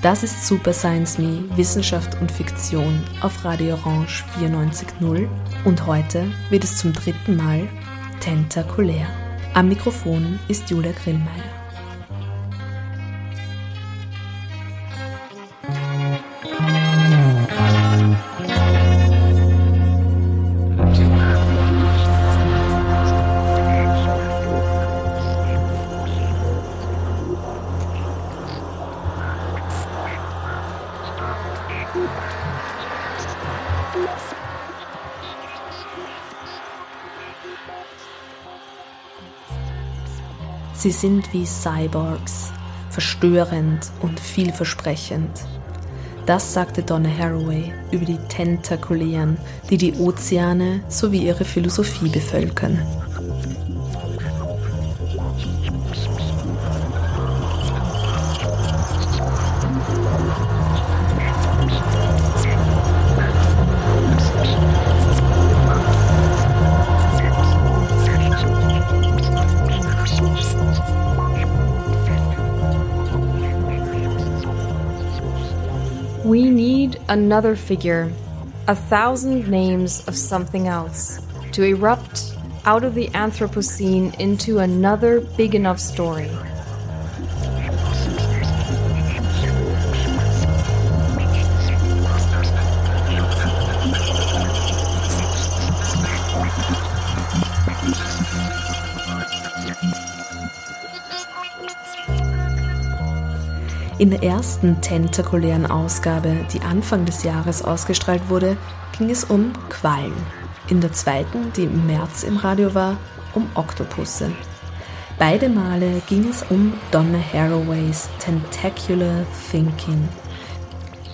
Das ist Super Science Me, Wissenschaft und Fiktion auf Radio Orange 94.0 und heute wird es zum dritten Mal tentakulär. Am Mikrofon ist Julia Grillmeier. Sie sind wie Cyborgs, verstörend und vielversprechend. Das sagte Donna Haraway über die Tentakulären, die die Ozeane sowie ihre Philosophie bevölkern. Another figure, a thousand names of something else, to erupt out of the Anthropocene into another big enough story. In der ersten tentakulären Ausgabe, die Anfang des Jahres ausgestrahlt wurde, ging es um Quallen. In der zweiten, die im März im Radio war, um Oktopusse. Beide Male ging es um Donna Haraways Tentacular Thinking.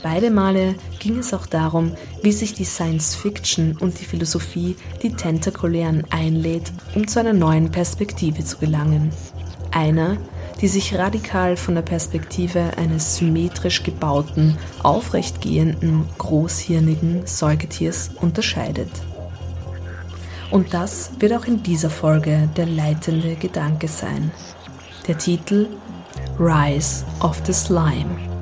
Beide Male ging es auch darum, wie sich die Science Fiction und die Philosophie die Tentakulären einlädt, um zu einer neuen Perspektive zu gelangen. Einer, die sich radikal von der Perspektive eines symmetrisch gebauten, aufrechtgehenden, großhirnigen Säugetiers unterscheidet. Und das wird auch in dieser Folge der leitende Gedanke sein. Der Titel Rise of the Slime.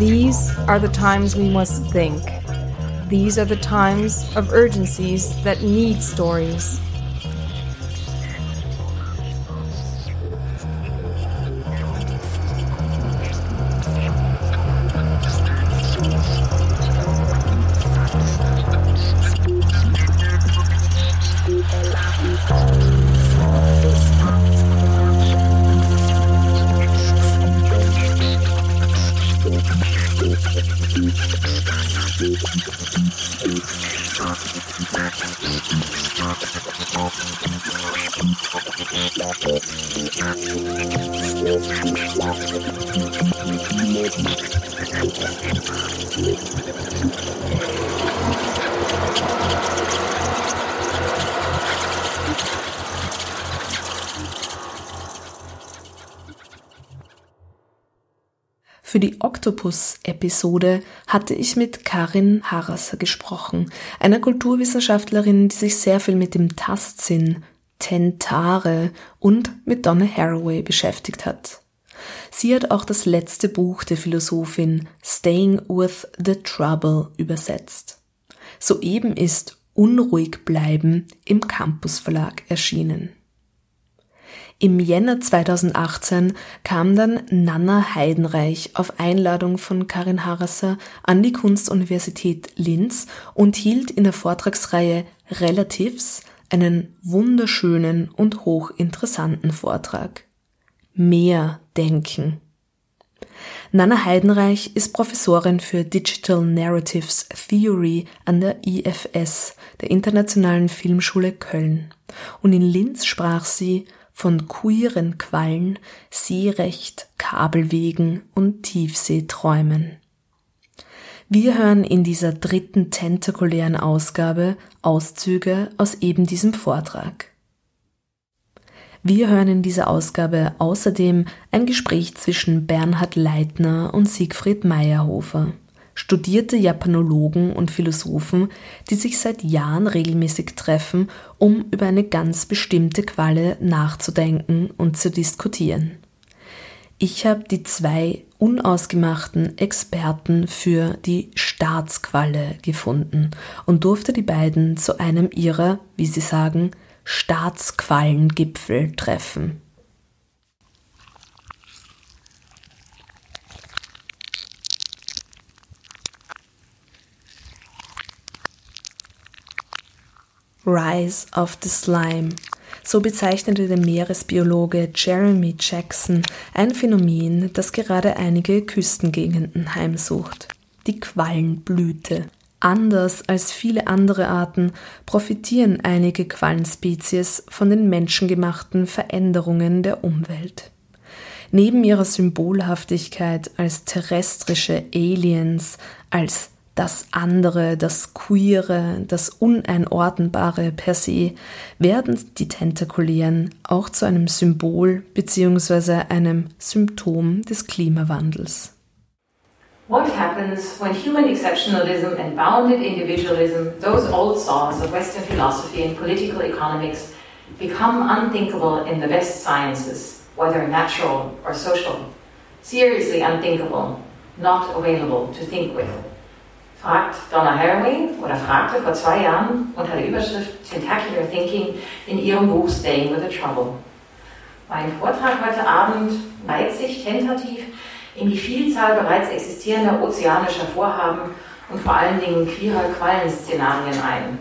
These are the times we must think. These are the times of urgencies that need stories. Oktopus-Episode hatte ich mit Karin Harasser gesprochen, einer Kulturwissenschaftlerin, die sich sehr viel mit dem Tastsinn, Tentare und mit Donna Haraway beschäftigt hat. Sie hat auch das letzte Buch der Philosophin Staying with the Trouble übersetzt. Soeben ist Unruhig bleiben im Campus Verlag erschienen. Im Jänner 2018 kam dann Nanna Heidenreich auf Einladung von Karin Harasser an die Kunstuniversität Linz und hielt in der Vortragsreihe Relatives einen wunderschönen und hochinteressanten Vortrag. Mehr denken. Nana Heidenreich ist Professorin für Digital Narratives Theory an der IFS, der Internationalen Filmschule Köln. Und in Linz sprach sie von queeren Quallen, Seerecht, Kabelwegen und Tiefseeträumen. Wir hören in dieser dritten tentakulären Ausgabe Auszüge aus eben diesem Vortrag. Wir hören in dieser Ausgabe außerdem ein Gespräch zwischen Bernhard Leitner und Siegfried Meyerhofer, studierte Japanologen und Philosophen, die sich seit Jahren regelmäßig treffen, um über eine ganz bestimmte Qualle nachzudenken und zu diskutieren. Ich habe die zwei unausgemachten Experten für die Staatsqualle gefunden und durfte die beiden zu einem ihrer, wie sie sagen, Staatsquallengipfel treffen. Rise of the Slime. So bezeichnete der Meeresbiologe Jeremy Jackson ein Phänomen, das gerade einige Küstengegenden heimsucht. Die Quallenblüte. Anders als viele andere Arten profitieren einige Quallenspezies von den menschengemachten Veränderungen der Umwelt. Neben ihrer Symbolhaftigkeit als terrestrische Aliens, als das andere, das Queere, das Uneinordnbare per se, werden die Tentakulären auch zu einem Symbol bzw. einem Symptom des Klimawandels. What happens when human exceptionalism and bounded individualism, those old saws of Western philosophy and political economics, become unthinkable in the best sciences, whether natural or social? Seriously unthinkable, not available to think with. Fragt Donna Haraway oder fragte vor zwei Jahren unter der Überschrift Tentacular Thinking in ihrem Buch Staying with the Trouble. Mein Vortrag heute Abend neigt sich tentativ in die Vielzahl bereits existierender ozeanischer Vorhaben und vor allen Dingen queerer Quallenszenarien ein.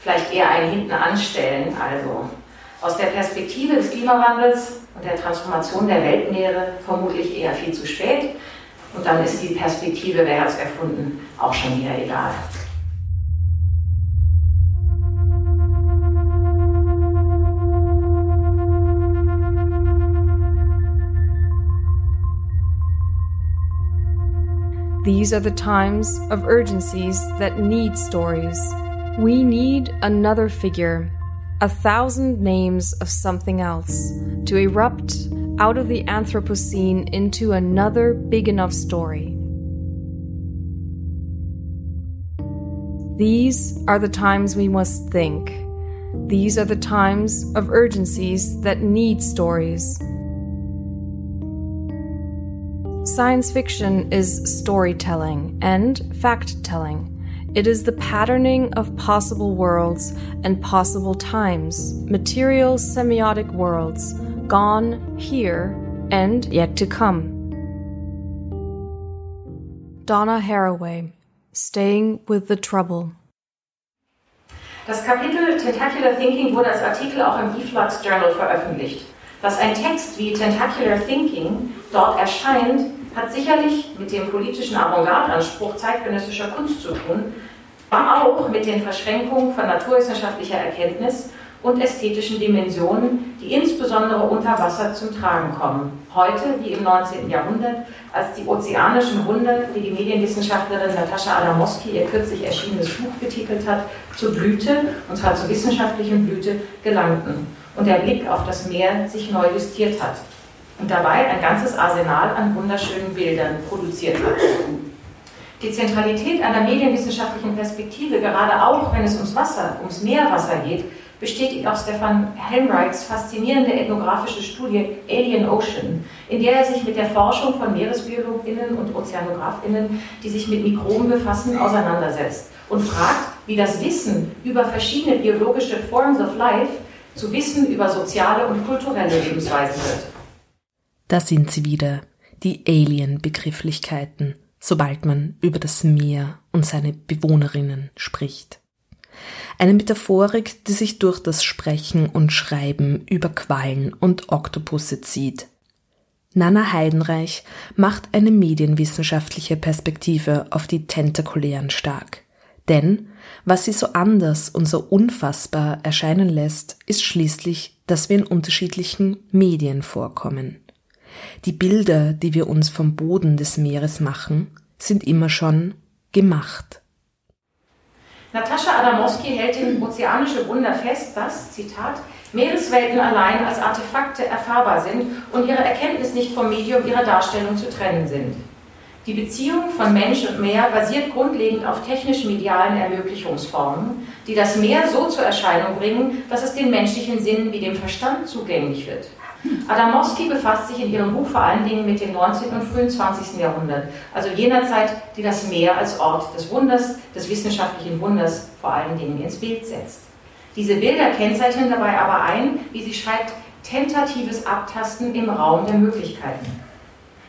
Vielleicht eher ein Hinten anstellen, also aus der Perspektive des Klimawandels und der Transformation der Weltmeere vermutlich eher viel zu spät. Und dann ist die Perspektive, wer hat es erfunden, auch schon wieder egal. These are the times of urgencies that need stories. We need another figure, a thousand names of something else, to erupt out of the Anthropocene into another big enough story. These are the times we must think. These are the times of urgencies that need stories. Science fiction is storytelling and fact telling. It is the patterning of possible worlds and possible times, material semiotic worlds, gone, here, and yet to come. Donna Haraway, Staying with the Trouble. Das Kapitel Tentacular Thinking wurde als Artikel auch im Deflux Journal veröffentlicht. Dass ein Text wie Tentacular Thinking dort erscheint, hat sicherlich mit dem politischen Avantgarde-Anspruch zeitgenössischer Kunst zu tun, aber auch mit den Verschränkungen von naturwissenschaftlicher Erkenntnis und ästhetischen Dimensionen, die insbesondere unter Wasser zum Tragen kommen. Heute, wie im 19. Jahrhundert, als die ozeanischen Wunder, wie die Medienwissenschaftlerin Natascha Adamowski ihr kürzlich erschienenes Buch betitelt hat, zur Blüte, und zwar zur wissenschaftlichen Blüte, gelangten und der Blick auf das Meer sich neu justiert hat und dabei ein ganzes Arsenal an wunderschönen Bildern produziert hat. Die Zentralität einer medienwissenschaftlichen Perspektive, gerade auch wenn es ums Wasser, ums Meerwasser geht, bestätigt auch Stefan Helmreichs faszinierende ethnografische Studie Alien Ocean, in der er sich mit der Forschung von Meeresbiologinnen und Ozeanografinnen, die sich mit Mikroben befassen, auseinandersetzt und fragt, wie das Wissen über verschiedene biologische Forms of Life zu Wissen über soziale und kulturelle Lebensweisen wird. Da sind sie wieder, die Alien-Begrifflichkeiten, sobald man über das Meer und seine Bewohnerinnen spricht. Eine Metaphorik, die sich durch das Sprechen und Schreiben über Quallen und Oktopusse zieht. Nana Heidenreich macht eine medienwissenschaftliche Perspektive auf die Tentakulären stark. Denn was sie so anders und so unfassbar erscheinen lässt, ist schließlich, dass wir in unterschiedlichen Medien vorkommen. Die Bilder, die wir uns vom Boden des Meeres machen, sind immer schon gemacht. Natascha Adamowski hält im Ozeanische Wunder fest, dass, Zitat, Meereswelten allein als Artefakte erfahrbar sind und ihre Erkenntnis nicht vom Medium ihrer Darstellung zu trennen sind. Die Beziehung von Mensch und Meer basiert grundlegend auf technisch-medialen Ermöglichungsformen, die das Meer so zur Erscheinung bringen, dass es den menschlichen Sinnen wie dem Verstand zugänglich wird. Adamowski befasst sich in ihrem Buch vor allen Dingen mit dem 19. und frühen 20. Jahrhundert, also jener Zeit, die das Meer als Ort des Wunders, des wissenschaftlichen Wunders vor allen Dingen ins Bild setzt. Diese Bilder kennzeichnen dabei aber ein, wie sie schreibt, tentatives Abtasten im Raum der Möglichkeiten.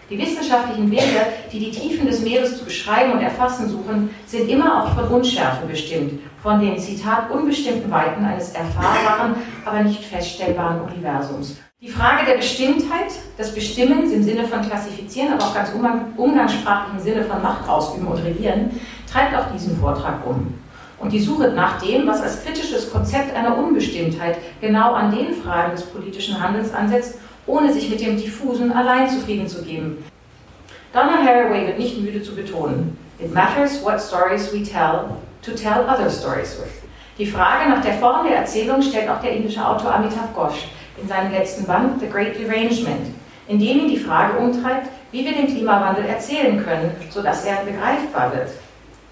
Die wissenschaftlichen Bilder, die die Tiefen des Meeres zu beschreiben und erfassen suchen, sind immer auch von Unschärfe bestimmt, von den, Zitat, unbestimmten Weiten eines erfahrbaren, aber nicht feststellbaren Universums. Die Frage der Bestimmtheit, des Bestimmens im Sinne von Klassifizieren, aber auch ganz umgangssprachlichen Sinne von Macht ausüben und regieren, treibt auch diesen Vortrag um. Und die Suche nach dem, was als kritisches Konzept einer Unbestimmtheit genau an den Fragen des politischen Handelns ansetzt, ohne sich mit dem Diffusen allein zufrieden zu geben. Donna Haraway wird nicht müde zu betonen, it matters what stories we tell to tell other stories with. Die Frage nach der Form der Erzählung stellt auch der indische Autor Amitav Ghosh in seinem letzten Band The Great Derangement, in dem ihn die Frage umtreibt, wie wir den Klimawandel erzählen können, sodass er begreifbar wird.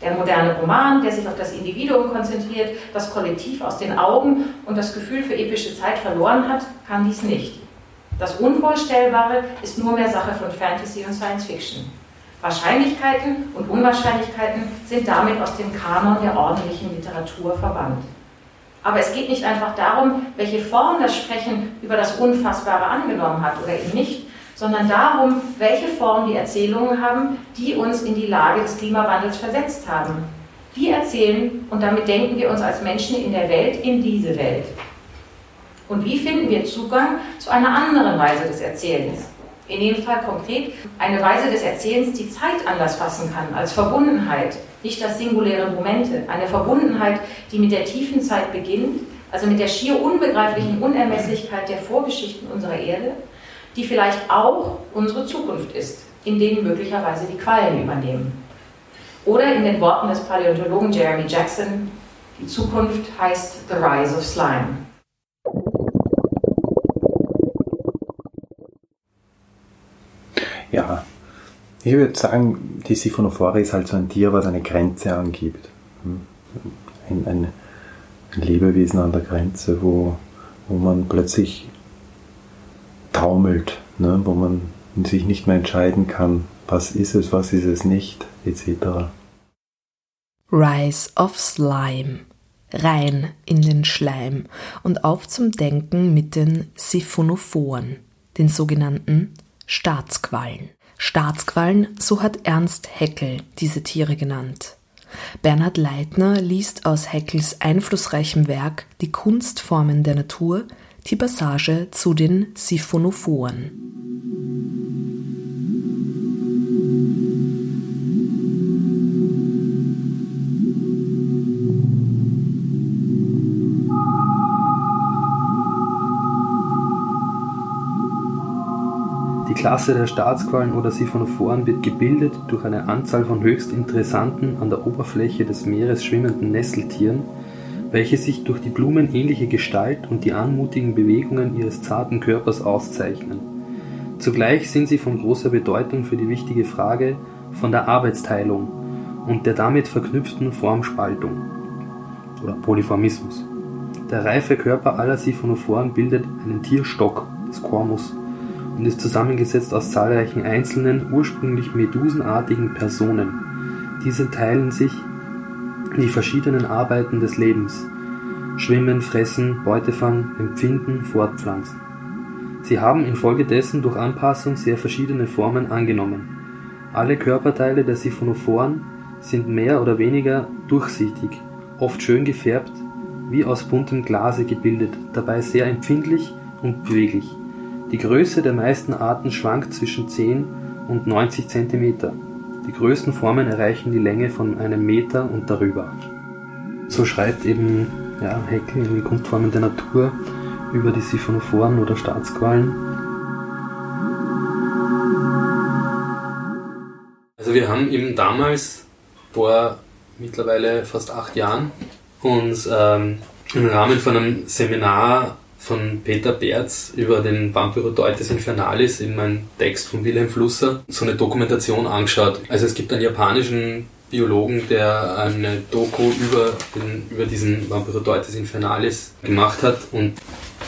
Der moderne Roman, der sich auf das Individuum konzentriert, das Kollektiv aus den Augen und das Gefühl für epische Zeit verloren hat, kann dies nicht. Das Unvorstellbare ist nur mehr Sache von Fantasy und Science Fiction. Wahrscheinlichkeiten und Unwahrscheinlichkeiten sind damit aus dem Kanon der ordentlichen Literatur verbannt. Aber es geht nicht einfach darum, welche Form das Sprechen über das Unfassbare angenommen hat oder eben nicht, sondern darum, welche Form die Erzählungen haben, die uns in die Lage des Klimawandels versetzt haben. Wir erzählen und damit denken wir uns als Menschen in der Welt in diese Welt. Und wie finden wir Zugang zu einer anderen Weise des Erzählens? In dem Fall konkret eine Weise des Erzählens, die Zeit anders fassen kann, als Verbundenheit, nicht als singuläre Momente. Eine Verbundenheit, die mit der tiefen Zeit beginnt, also mit der schier unbegreiflichen Unermesslichkeit der Vorgeschichten unserer Erde die vielleicht auch unsere Zukunft ist, in denen möglicherweise die Quallen übernehmen. Oder in den Worten des Paläontologen Jeremy Jackson, die Zukunft heißt The Rise of Slime. Ja, ich würde sagen, die Siphonophore ist halt so ein Tier, was eine Grenze angibt. Hm? Ein, ein, ein Lebewesen an der Grenze, wo, wo man plötzlich taumelt, ne, wo man sich nicht mehr entscheiden kann, was ist es, was ist es nicht, etc. Rise of Slime. Rein in den Schleim und auf zum Denken mit den Siphonophoren, den sogenannten Staatsquallen. Staatsquallen, so hat Ernst Haeckel diese Tiere genannt. Bernhard Leitner liest aus Haeckels einflussreichem Werk Die Kunstformen der Natur die Passage zu den Siphonophoren. Klasse der Staatsquallen oder Siphonophoren wird gebildet durch eine Anzahl von höchst interessanten, an der Oberfläche des Meeres schwimmenden Nesseltieren, welche sich durch die blumenähnliche Gestalt und die anmutigen Bewegungen ihres zarten Körpers auszeichnen. Zugleich sind sie von großer Bedeutung für die wichtige Frage von der Arbeitsteilung und der damit verknüpften Formspaltung oder Polyformismus. Der reife Körper aller Siphonophoren bildet einen Tierstock, das Kormus, und ist zusammengesetzt aus zahlreichen einzelnen, ursprünglich medusenartigen Personen. Diese teilen sich die verschiedenen Arbeiten des Lebens (Schwimmen, Fressen, Beutefang, Empfinden, Fortpflanzen). Sie haben infolgedessen durch Anpassung sehr verschiedene Formen angenommen. Alle Körperteile der Siphonophoren sind mehr oder weniger durchsichtig, oft schön gefärbt, wie aus buntem Glase gebildet, dabei sehr empfindlich und beweglich. Die Größe der meisten Arten schwankt zwischen 10 und 90 cm. Die größten Formen erreichen die Länge von einem Meter und darüber. So schreibt eben ja, Haeckel in die Grundformen der Natur über die Siphonophoren oder Staatsquallen. Also wir haben eben damals vor mittlerweile fast acht Jahren uns ähm, im Rahmen von einem Seminar von Peter Berz über den Vampyrodeutes Infernalis in meinem Text von Wilhelm Flusser so eine Dokumentation angeschaut. Also es gibt einen japanischen Biologen, der eine Doku über, den, über diesen Vampyrodeutes Infernalis gemacht hat und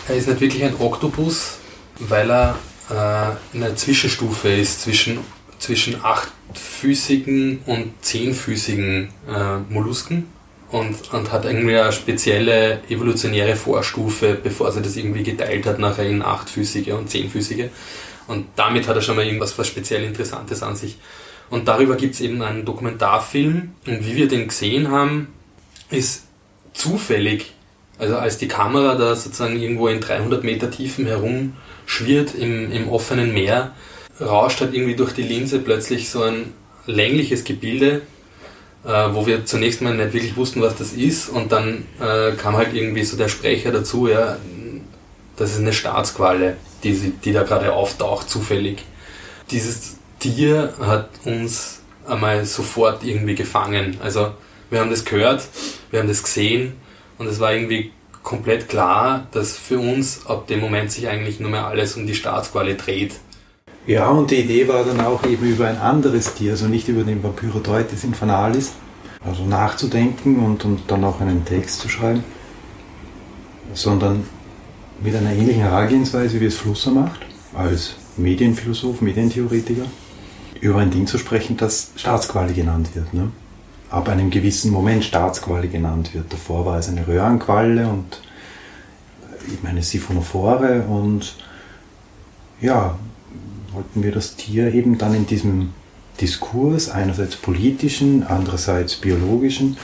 er ist nicht wirklich ein Oktopus, weil er äh, in einer Zwischenstufe ist zwischen, zwischen achtfüßigen und zehnfüßigen äh, Mollusken und, und hat irgendwie eine spezielle evolutionäre Vorstufe, bevor sie das irgendwie geteilt hat, nachher in achtfüßige und zehnfüßige. Und damit hat er schon mal irgendwas was speziell Interessantes an sich. Und darüber gibt es eben einen Dokumentarfilm. Und wie wir den gesehen haben, ist zufällig, also als die Kamera da sozusagen irgendwo in 300 Meter Tiefen herumschwirrt im, im offenen Meer, rauscht halt irgendwie durch die Linse plötzlich so ein längliches Gebilde, äh, wo wir zunächst mal nicht wirklich wussten, was das ist. Und dann äh, kam halt irgendwie so der Sprecher dazu, ja, das ist eine Staatsqualle, die, die da gerade auftaucht, zufällig. Dieses Tier hat uns einmal sofort irgendwie gefangen. Also wir haben das gehört, wir haben das gesehen und es war irgendwie komplett klar, dass für uns ab dem Moment sich eigentlich nur mehr alles um die Staatsqualle dreht. Ja, und die Idee war dann auch eben über ein anderes Tier, also nicht über den Vampyrodeutes infanalis, also nachzudenken und, und dann auch einen Text zu schreiben, sondern mit einer ähnlichen Herangehensweise, wie es Flusser macht, als Medienphilosoph, Medientheoretiker, über ein Ding zu sprechen, das Staatsqualle genannt wird. Ne? Ab einem gewissen Moment Staatsqualle genannt wird. Davor war es eine Röhrenqualle und eben eine Siphonophore und ja, wollten wir das Tier eben dann in diesem Diskurs, einerseits politischen, andererseits biologischen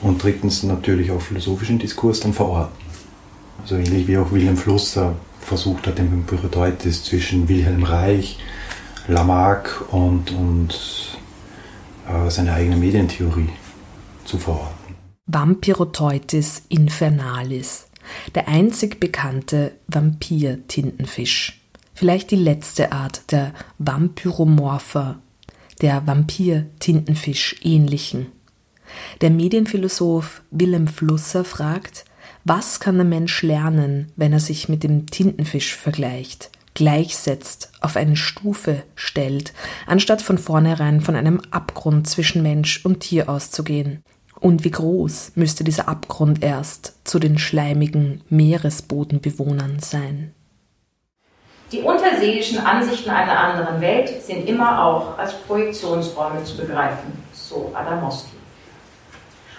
und drittens natürlich auch philosophischen Diskurs dann verorten. Also ähnlich wie auch Wilhelm Flusser versucht hat, den Pyrodeutes zwischen Wilhelm Reich, Lamarck und, und äh, seine eigene Medientheorie zu verorten. Vampiroteutis infernalis, der einzig bekannte Vampir-Tintenfisch vielleicht die letzte Art der Vampyromorpha, der Vampir-Tintenfisch ähnlichen. Der Medienphilosoph Willem Flusser fragt, was kann der Mensch lernen, wenn er sich mit dem Tintenfisch vergleicht, gleichsetzt, auf eine Stufe stellt, anstatt von vornherein von einem Abgrund zwischen Mensch und Tier auszugehen? Und wie groß müsste dieser Abgrund erst zu den schleimigen Meeresbodenbewohnern sein? Die unterseeischen Ansichten einer anderen Welt sind immer auch als Projektionsräume zu begreifen, so Adamowski.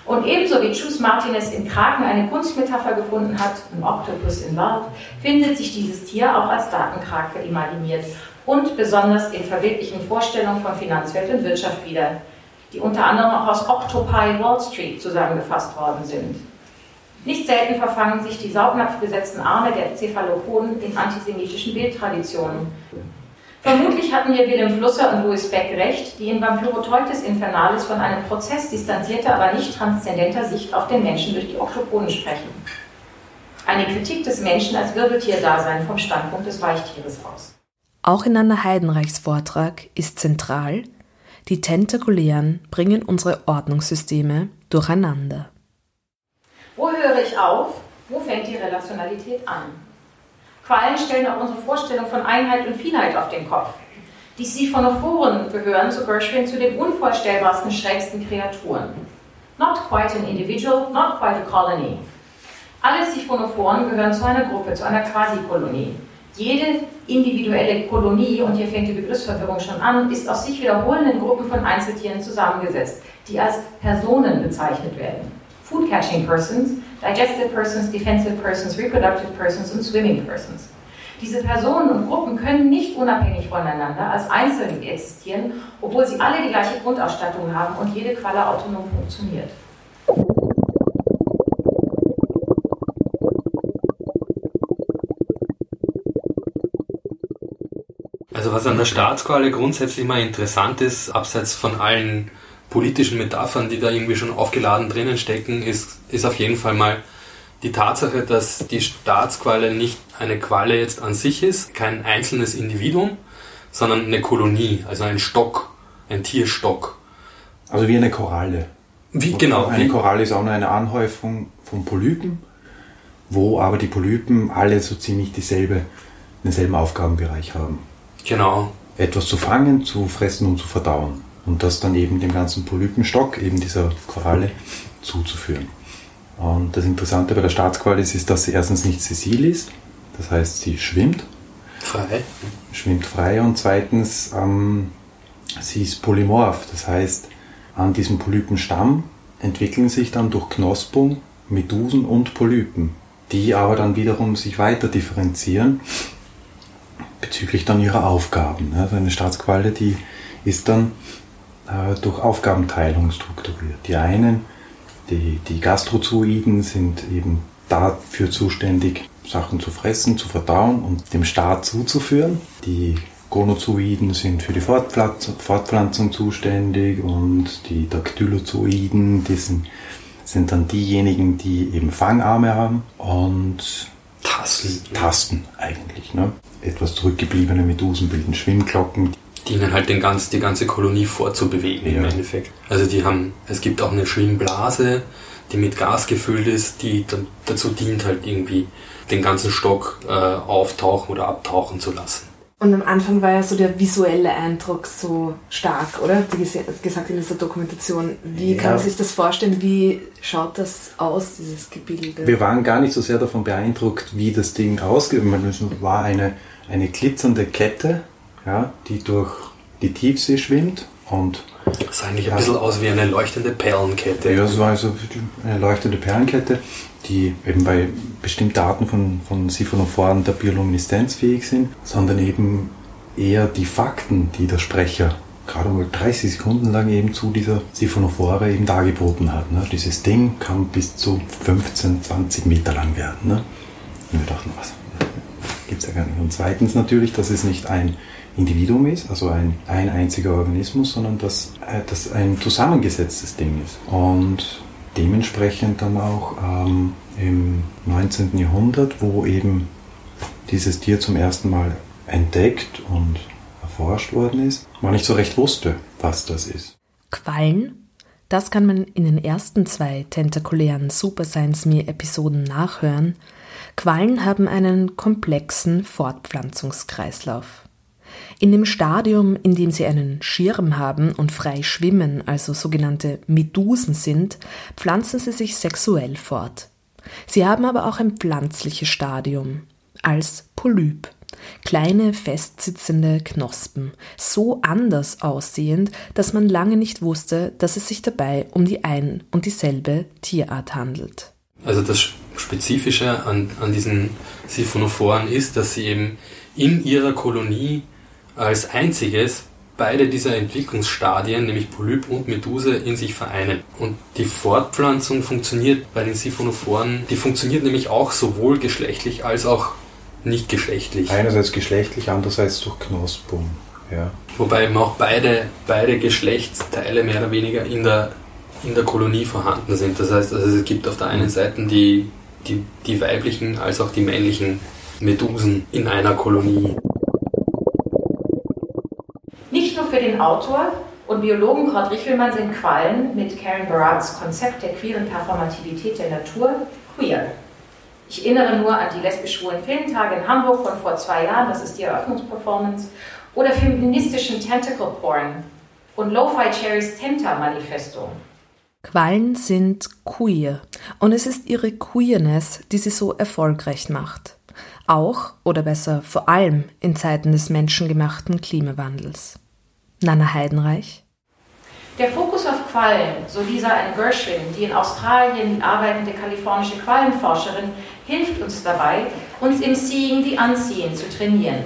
Und ebenso wie Chus Martinez in Kraken eine Kunstmetapher gefunden hat, ein Octopus in Wald, findet sich dieses Tier auch als Datenkrake imaginiert und besonders in verbildlichen Vorstellungen von Finanzwelt und Wirtschaft wieder, die unter anderem auch aus Octopi Wall Street zusammengefasst worden sind. Nicht selten verfangen sich die saugnapfgesetzten Arme der Cephalopoden in antisemitischen Bildtraditionen. Vermutlich hatten hier Willem Flusser und Louis Beck recht, die in Vampyroteutes Infernalis von einem Prozess distanzierter, aber nicht transzendenter Sicht auf den Menschen durch die Oktopoden sprechen. Eine Kritik des Menschen als Wirbeltierdasein vom Standpunkt des Weichtieres aus. Auch in Anna Heidenreichs Vortrag ist zentral, die Tentakulären bringen unsere Ordnungssysteme durcheinander. Wo höre ich auf? Wo fängt die Relationalität an? Qualen stellen auch unsere Vorstellung von Einheit und Vielheit auf den Kopf. Die Siphonophoren gehören zu Gershwin zu den unvorstellbarsten, schrägsten Kreaturen. Not quite an individual, not quite a colony. Alle Siphonophoren gehören zu einer Gruppe, zu einer Quasikolonie. Jede individuelle Kolonie, und hier fängt die Begriffsverwirrung schon an, ist aus sich wiederholenden Gruppen von Einzeltieren zusammengesetzt, die als Personen bezeichnet werden food catching persons, digestive persons, defensive persons, reproductive persons und swimming persons. Diese Personen und Gruppen können nicht unabhängig voneinander als Einzelne existieren, obwohl sie alle die gleiche Grundausstattung haben und jede Qualle autonom funktioniert. Also was an der Staatsqualle grundsätzlich mal interessant ist, abseits von allen politischen Metaphern, die da irgendwie schon aufgeladen drinnen stecken, ist, ist auf jeden Fall mal die Tatsache, dass die Staatsqualle nicht eine Qualle jetzt an sich ist, kein einzelnes Individuum, sondern eine Kolonie, also ein Stock, ein Tierstock. Also wie eine Koralle. Wie, genau. Eine wie, Koralle ist auch nur eine Anhäufung von Polypen, wo aber die Polypen alle so ziemlich dieselbe, denselben Aufgabenbereich haben. genau. Etwas zu fangen, zu fressen und zu verdauen. Und das dann eben dem ganzen Polypenstock, eben dieser Koralle, zuzuführen. Und das Interessante bei der Staatsqualle ist, ist, dass sie erstens nicht sessil ist, das heißt, sie schwimmt, Frei. schwimmt frei und zweitens, ähm, sie ist polymorph, das heißt, an diesem Polypenstamm entwickeln sich dann durch Knospung Medusen und Polypen, die aber dann wiederum sich weiter differenzieren bezüglich dann ihrer Aufgaben. Also eine Staatsqualle, die ist dann durch Aufgabenteilung strukturiert. Die einen, die, die Gastrozooiden, sind eben dafür zuständig, Sachen zu fressen, zu verdauen und dem Staat zuzuführen. Die Gonozoiden sind für die Fortpflanzung, Fortpflanzung zuständig und die Dactylozoiden, die sind, sind dann diejenigen, die eben Fangarme haben und Tassen. Tasten eigentlich. Ne? Etwas zurückgebliebene Medusen bilden Schwimmglocken. Dienen halt den ganz, die ganze Kolonie vorzubewegen im Ja. Endeffekt. Also die haben, es gibt auch eine Schwimmblase, die mit Gas gefüllt ist, die dann dazu dient halt irgendwie den ganzen Stock äh, auftauchen oder abtauchen zu lassen. Und am Anfang war ja so der visuelle Eindruck so stark, oder? Wie gesagt in dieser Dokumentation. Wie Ja. kann man sich das vorstellen? Wie schaut das aus, dieses Gebilde? Wir waren gar nicht so sehr davon beeindruckt, wie das Ding ausgeht. Es war eine, eine glitzernde Kette, ja, die durch die Tiefsee schwimmt und Das sah eigentlich Ja. ein bisschen aus wie eine leuchtende Perlenkette. Ja, es war also eine leuchtende Perlenkette, die eben bei bestimmten Arten von, von Siphonophoren der Biolumineszenz fähig sind, sondern eben eher die Fakten, die der Sprecher gerade mal 30 Sekunden lang eben zu dieser Siphonophore eben dargeboten hat. Ne? Dieses Ding kann bis zu 15, 20 Meter lang werden. Ne? Und wir dachten, was? Gibt's ja gar nicht. Und zweitens natürlich, dass es nicht ein Individuum ist, also ein, ein einziger Organismus, sondern dass äh, das ein zusammengesetztes Ding ist. Und dementsprechend dann auch ähm, im 19. Jahrhundert, wo eben dieses Tier zum ersten Mal entdeckt und erforscht worden ist, man nicht so recht wusste, was das ist. Quallen? Das kann man in den ersten zwei tentakulären Super Science Me Episoden nachhören. Quallen haben einen komplexen Fortpflanzungskreislauf. In dem Stadium, in dem sie einen Schirm haben und frei schwimmen, also sogenannte Medusen sind, pflanzen sie sich sexuell fort. Sie haben aber auch ein pflanzliches Stadium als Polyp. Kleine, festsitzende Knospen, so anders aussehend, dass man lange nicht wusste, dass es sich dabei um die ein und dieselbe Tierart handelt. Also das Spezifische an, an diesen Siphonophoren ist, dass sie eben in ihrer Kolonie als einziges beide dieser Entwicklungsstadien, nämlich Polyp und Meduse, in sich vereinen. Und die Fortpflanzung funktioniert bei den Siphonophoren, die funktioniert nämlich auch sowohl geschlechtlich als auch nicht geschlechtlich. Einerseits geschlechtlich, andererseits durch Knospung. Ja. Wobei eben auch beide, beide Geschlechtsteile mehr oder weniger in der, in der Kolonie vorhanden sind. Das heißt, also es gibt auf der einen Seite die, die, die weiblichen als auch die männlichen Medusen in einer Kolonie. Nicht nur für den Autor und Biologen Kurt Richelmann sind Quallen mit Karen Barats Konzept der queeren Performativität der Natur queer. Ich erinnere nur an die lesbisch-schwulen Filmtage in Hamburg von vor zwei Jahren, das ist die Eröffnungsperformance, oder feministischen Tentacle Porn und Lo-Fi Cherries Tenta Manifesto. Quallen sind queer und es ist ihre Queerness, die sie so erfolgreich macht. Auch oder besser vor allem in Zeiten des menschengemachten Klimawandels. Nana Heidenreich. Der Fokus auf Quallen, so Lisa Ann Gershwin, die in Australien arbeitende kalifornische Quallenforscherin, hilft uns dabei, uns im Seeing the Unseen zu trainieren.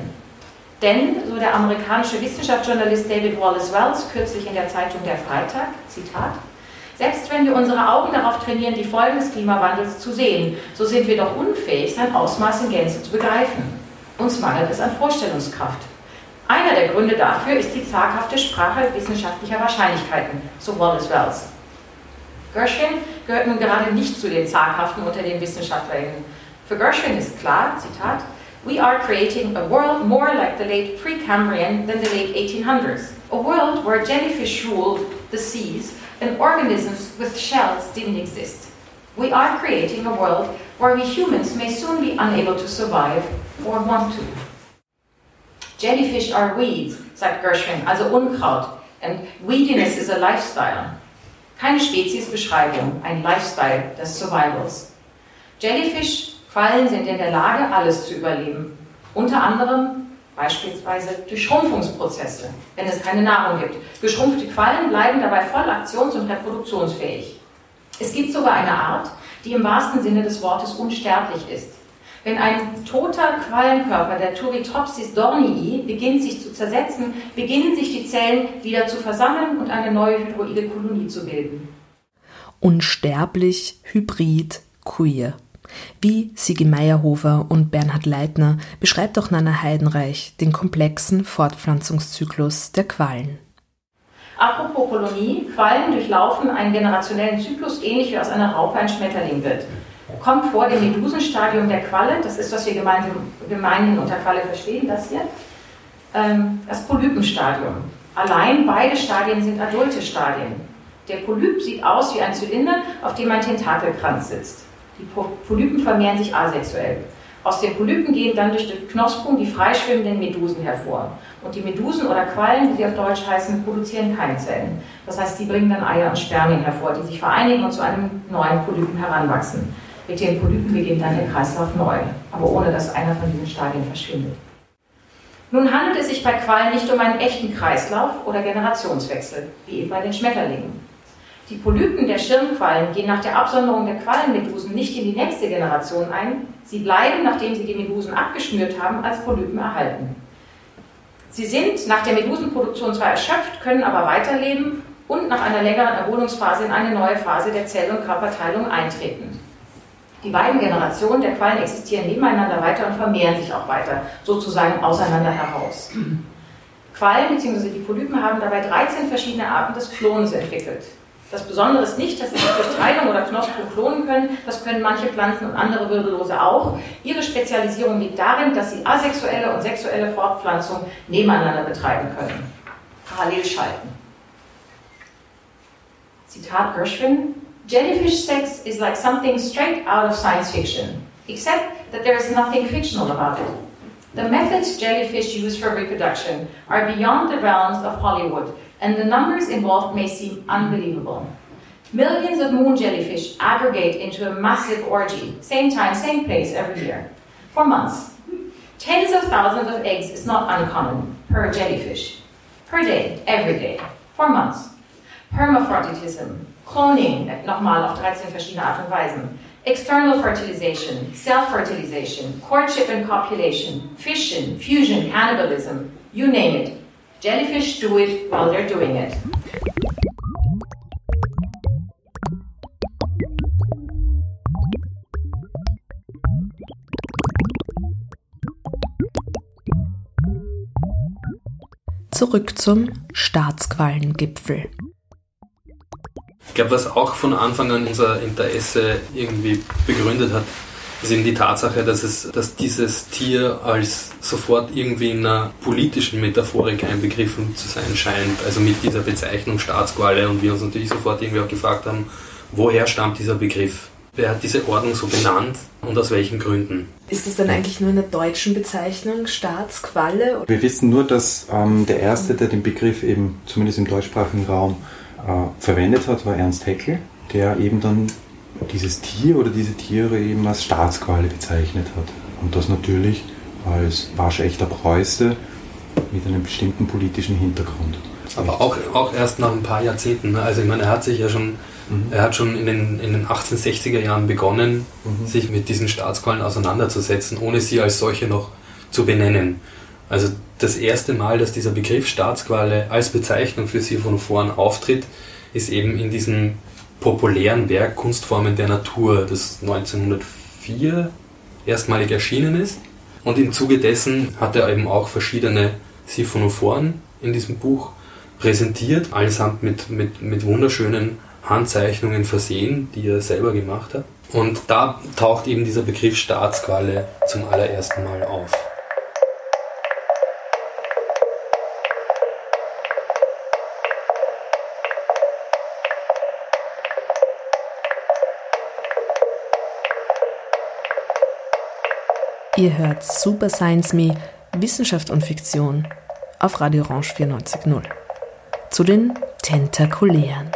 Denn, so der amerikanische Wissenschaftsjournalist David Wallace Wells kürzlich in der Zeitung Der Freitag, Zitat, selbst wenn wir unsere Augen darauf trainieren, die Folgen des Klimawandels zu sehen, so sind wir doch unfähig, sein Ausmaß in Gänze zu begreifen. Uns mangelt es an Vorstellungskraft. Einer der Gründe dafür ist die zaghafte Sprache wissenschaftlicher Wahrscheinlichkeiten, so Wallace Wells. Gershwin gehört nun gerade nicht zu den zaghaften unter den Wissenschaftlerinnen. Für Gershwin ist klar, Zitat, We are creating a world more like the late Precambrian than the late 1800s. A world where jellyfish ruled the seas and organisms with shells didn't exist. We are creating a world where we humans may soon be unable to survive or want to. Jellyfish are weeds, sagt Gershwin, also Unkraut, and weediness is a lifestyle. Keine Speziesbeschreibung, ein Lifestyle des Survivals. Jellyfish-Quallen sind in der Lage, alles zu überleben. Unter anderem beispielsweise durch Schrumpfungsprozesse, wenn es keine Nahrung gibt. Geschrumpfte Quallen bleiben dabei voll aktions- und reproduktionsfähig. Es gibt sogar eine Art, die im wahrsten Sinne des Wortes unsterblich ist. Wenn ein toter Quallenkörper der Turritopsis dornii beginnt sich zu zersetzen, beginnen sich die Zellen wieder zu versammeln und eine neue hydroide Kolonie zu bilden. Unsterblich, hybrid, queer. Wie Sigi Meyerhofer und Bernhard Leitner beschreibt auch Nana Heidenreich den komplexen Fortpflanzungszyklus der Quallen. Apropos Kolonie, Quallen durchlaufen einen generationellen Zyklus, ähnlich wie aus einer Raupe ein Schmetterling wird. Kommt vor dem Medusenstadium der Qualle, das ist, was wir gemeinhin unter Qualle verstehen, das hier, ähm, das Polypenstadium. Allein beide Stadien sind adulte Stadien. Der Polyp sieht aus wie ein Zylinder, auf dem ein Tentakelkranz sitzt. Die Polypen vermehren sich asexuell. Aus den Polypen gehen dann durch die Knospung die freischwimmenden Medusen hervor. Und die Medusen oder Quallen, wie sie auf Deutsch heißen, produzieren Keimzellen. Das heißt, sie bringen dann Eier und Spermien hervor, die sich vereinigen und zu einem neuen Polypen heranwachsen. Mit den Polypen beginnt dann der Kreislauf neu, aber ohne dass einer von diesen Stadien verschwindet. Nun handelt es sich bei Quallen nicht um einen echten Kreislauf oder Generationswechsel, wie eben bei den Schmetterlingen. Die Polypen der Schirmquallen gehen nach der Absonderung der Quallenmedusen nicht in die nächste Generation ein, sie bleiben, nachdem sie die Medusen abgeschnürt haben, als Polypen erhalten. Sie sind nach der Medusenproduktion zwar erschöpft, können aber weiterleben und nach einer längeren Erholungsphase in eine neue Phase der Zell- und Körperteilung eintreten. Die beiden Generationen der Quallen existieren nebeneinander weiter und vermehren sich auch weiter, sozusagen auseinander heraus. Quallen bzw. die Polypen haben dabei 13 verschiedene Arten des Klonens entwickelt. Das Besondere ist nicht, dass sie sich durch Teilung oder Knospung klonen können. Das können manche Pflanzen und andere Wirbellose auch. Ihre Spezialisierung liegt darin, dass sie asexuelle und sexuelle Fortpflanzung nebeneinander betreiben können. Parallel schalten. Zitat Gershwin. Jellyfish sex is like something straight out of science fiction, except that there is nothing fictional about it. The methods jellyfish use for reproduction are beyond the realms of Hollywood and the numbers involved may seem unbelievable. Millions of moon jellyfish aggregate into a massive orgy, same time, same place every year, for months. Tens of thousands of eggs is not uncommon per jellyfish, per day, every day, for months. Hermaphroditism, cloning, nochmal auf 13 verschiedene Art und Weisen, external fertilization, self-fertilization, courtship and copulation, fission, fusion, cannibalism, you name it, Jellyfish do it while they're doing it. Zurück zum Staatsquallengipfel. Ich glaube, was auch von Anfang an unser Interesse irgendwie begründet hat, ist eben die Tatsache, dass, es, dass dieses Tier als sofort irgendwie in einer politischen Metaphorik einbegriffen zu sein scheint. Also mit dieser Bezeichnung Staatsqualle und wir uns natürlich sofort irgendwie auch gefragt haben, woher stammt dieser Begriff? Wer hat diese Ordnung so benannt und aus welchen Gründen? Ist das dann eigentlich nur in der deutschen Bezeichnung Staatsqualle? Wir wissen nur, dass ähm, der Erste, der den Begriff eben zumindest im deutschsprachigen Raum verwendet hat, war Ernst Haeckel, der eben dann dieses Tier oder diese Tiere eben als Staatsqualle bezeichnet hat. Und das natürlich als waschechter Preuße mit einem bestimmten politischen Hintergrund. Aber auch, auch erst nach ein paar Jahrzehnten. Ne? Also ich meine, er hat sich ja schon, mhm. er hat schon in den, in den 1860er Jahren begonnen, mhm. sich mit diesen Staatsquallen auseinanderzusetzen, ohne sie als solche noch zu benennen. Also das erste Mal, dass dieser Begriff Staatsqualle als Bezeichnung für Siphonophoren auftritt, ist eben in diesem populären Werk Kunstformen der Natur, das 1904 erstmalig erschienen ist. Und im Zuge dessen hat er eben auch verschiedene Siphonophoren in diesem Buch präsentiert, allesamt mit, mit, mit wunderschönen Handzeichnungen versehen, die er selber gemacht hat. Und da taucht eben dieser Begriff Staatsqualle zum allerersten Mal auf. Ihr hört Super Science Me, Wissenschaft und Fiktion auf Radio Orange 94.0. Zu den Tentakulären.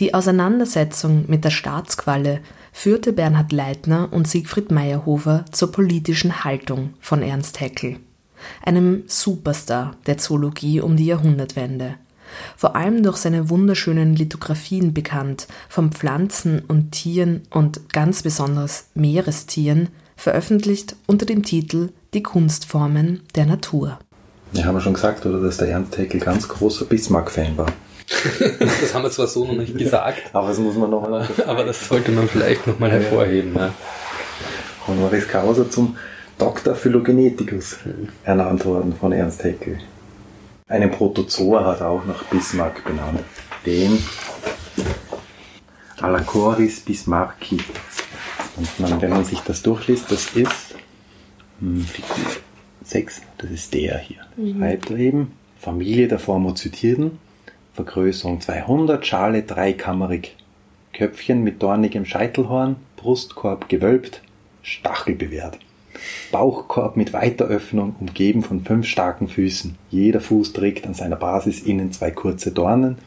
Die Auseinandersetzung mit der Staatsqualle führte Bernhard Leitner und Siegfried Meyerhofer zur politischen Haltung von Ernst Haeckel, einem Superstar der Zoologie um die Jahrhundertwende vor allem durch seine wunderschönen Lithografien bekannt, von Pflanzen und Tieren und ganz besonders Meerestieren, veröffentlicht unter dem Titel Die Kunstformen der Natur. Ja, haben wir schon gesagt, oder, dass der Ernst Haeckel ganz großer Bismarck-Fan war. das haben wir zwar so noch nicht gesagt. Aber das muss man noch mal Aber das sollte man vielleicht noch mal hervorheben. Ja. Honoris Causa zum Dr. Phylogeneticus ernannt worden von Ernst Haeckel. Einen Protozoa hat er auch nach Bismarck benannt. Den Alacoris bismarcki. Und man, wenn man sich das durchliest, das ist hm, Figur 6, das ist der hier. Mhm. Schreibt er eben, Familie der Formozytiden, Vergrößerung 200, Schale dreikammerig, Köpfchen mit dornigem Scheitelhorn, Brustkorb gewölbt, Stachel bewehrt. Bauchkorb mit weiter Öffnung, umgeben von fünf starken Füßen. Jeder Fuß trägt an seiner Basis innen zwei kurze Dornen,